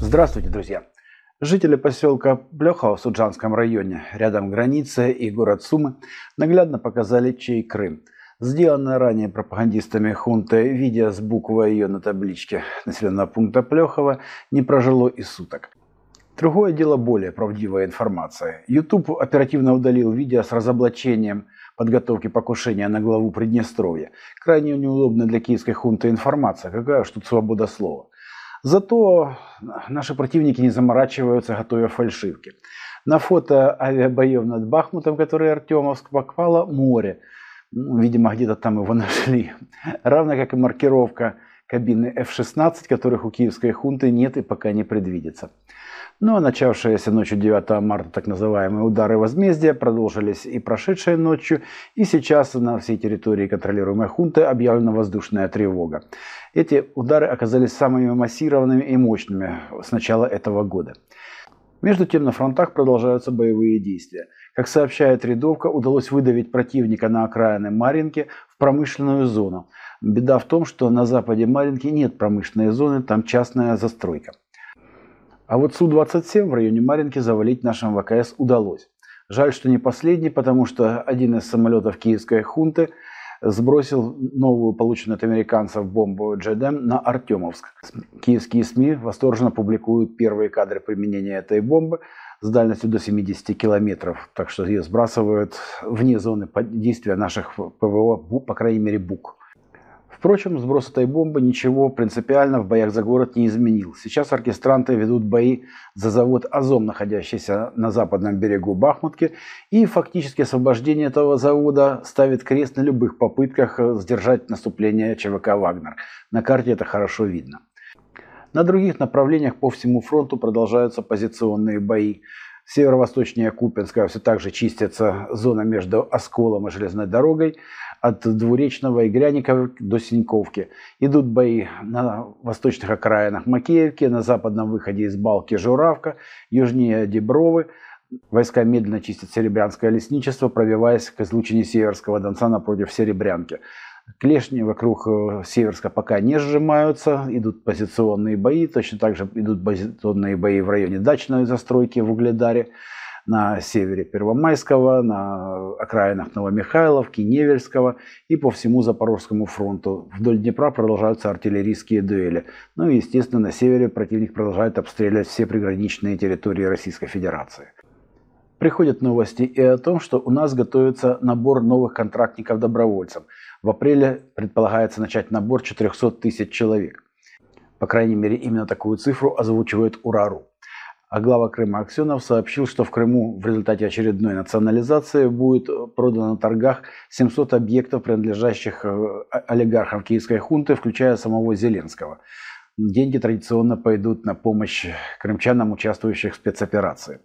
Здравствуйте, друзья! Жители поселка Плехова в Суджанском районе, рядом граница и город Сумы, наглядно показали, чей Крым. Сделанное ранее пропагандистами хунты видео с буквой ее на табличке населенного пункта Плехова не прожило и суток. Другое дело более правдивая информация. YouTube оперативно удалил видео с разоблачением подготовки покушения на главу Приднестровья. Крайне неудобная для киевской хунты информация. Какая уж тут свобода слова. Зато наши противники не заморачиваются, готовя фальшивки. На фото авиабоев над Бахмутом, который Артемовск, попало море. Ну, видимо, где-то там его нашли. Равно как и маркировка кабины F-16, которых у киевской хунты нет и пока не предвидится. Ну а начавшиеся ночью 9 марта так называемые удары возмездия продолжились и прошедшей ночью, и сейчас на всей территории контролируемой хунты объявлена воздушная тревога. Эти удары оказались самыми массированными и мощными с начала этого года. Между тем на фронтах продолжаются боевые действия. Как сообщает рядовка, удалось выдавить противника на окраины Маринки в промышленную зону. Беда в том, что на западе Маринки нет промышленной зоны, там частная застройка. А вот Су-27 в районе Маринки завалить нашим ВКС удалось. Жаль, что не последний, потому что один из самолетов киевской хунты сбросил новую полученную от американцев бомбу Джедем на Артемовск. Киевские СМИ восторженно публикуют первые кадры применения этой бомбы с дальностью до 70 километров. Так что ее сбрасывают вне зоны действия наших ПВО, по крайней мере, БУК. Впрочем, сброс этой бомбы ничего принципиально в боях за город не изменил. Сейчас оркестранты ведут бои за завод «Азом», находящийся на западном берегу Бахмутки, и фактически освобождение этого завода ставит крест на любых попытках сдержать наступление ЧВК «Вагнер». На карте это хорошо видно. На других направлениях по всему фронту продолжаются позиционные бои. Северо-восточнее Купинска все так же чистится зона между Осколом и железной дорогой от Двуречного и Гряникова до Синьковки. Идут бои на восточных окраинах Макеевки, на западном выходе из Балки Журавка, южнее Дебровы. Войска медленно чистят Серебрянское лесничество, пробиваясь к излучине Северского Донца напротив Серебрянки. Клешни вокруг э, Северска пока не сжимаются, идут позиционные бои, точно так же идут позиционные бои в районе дачной застройки в Угледаре на севере Первомайского, на окраинах Новомихайловки, Невельского и по всему Запорожскому фронту. Вдоль Днепра продолжаются артиллерийские дуэли. Ну и, естественно, на севере противник продолжает обстреливать все приграничные территории Российской Федерации. Приходят новости и о том, что у нас готовится набор новых контрактников-добровольцев. В апреле предполагается начать набор 400 тысяч человек. По крайней мере, именно такую цифру озвучивает УРАРУ. А глава Крыма Аксенов сообщил, что в Крыму в результате очередной национализации будет продано на торгах 700 объектов, принадлежащих э, олигархам киевской хунты, включая самого Зеленского. Деньги традиционно пойдут на помощь крымчанам, участвующих в спецоперации.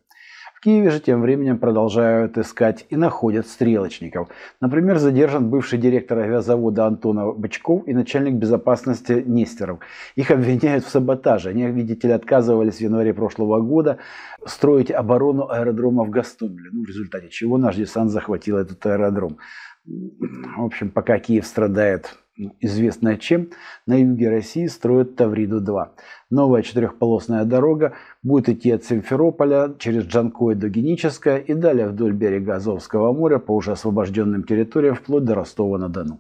В Киеве же тем временем продолжают искать и находят стрелочников. Например, задержан бывший директор авиазавода Антона Бычков и начальник безопасности Нестеров. Их обвиняют в саботаже. Они, видите ли, отказывались в январе прошлого года строить оборону аэродрома в Гастомеле. Ну, в результате чего наш десант захватил этот аэродром. В общем, пока Киев страдает известная чем, на юге России строят Тавриду-2. Новая четырехполосная дорога будет идти от Симферополя через Джанкой до Геническое и далее вдоль берега Азовского моря по уже освобожденным территориям вплоть до Ростова-на-Дону.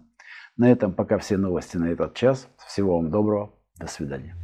На этом пока все новости на этот час. Всего вам доброго. До свидания.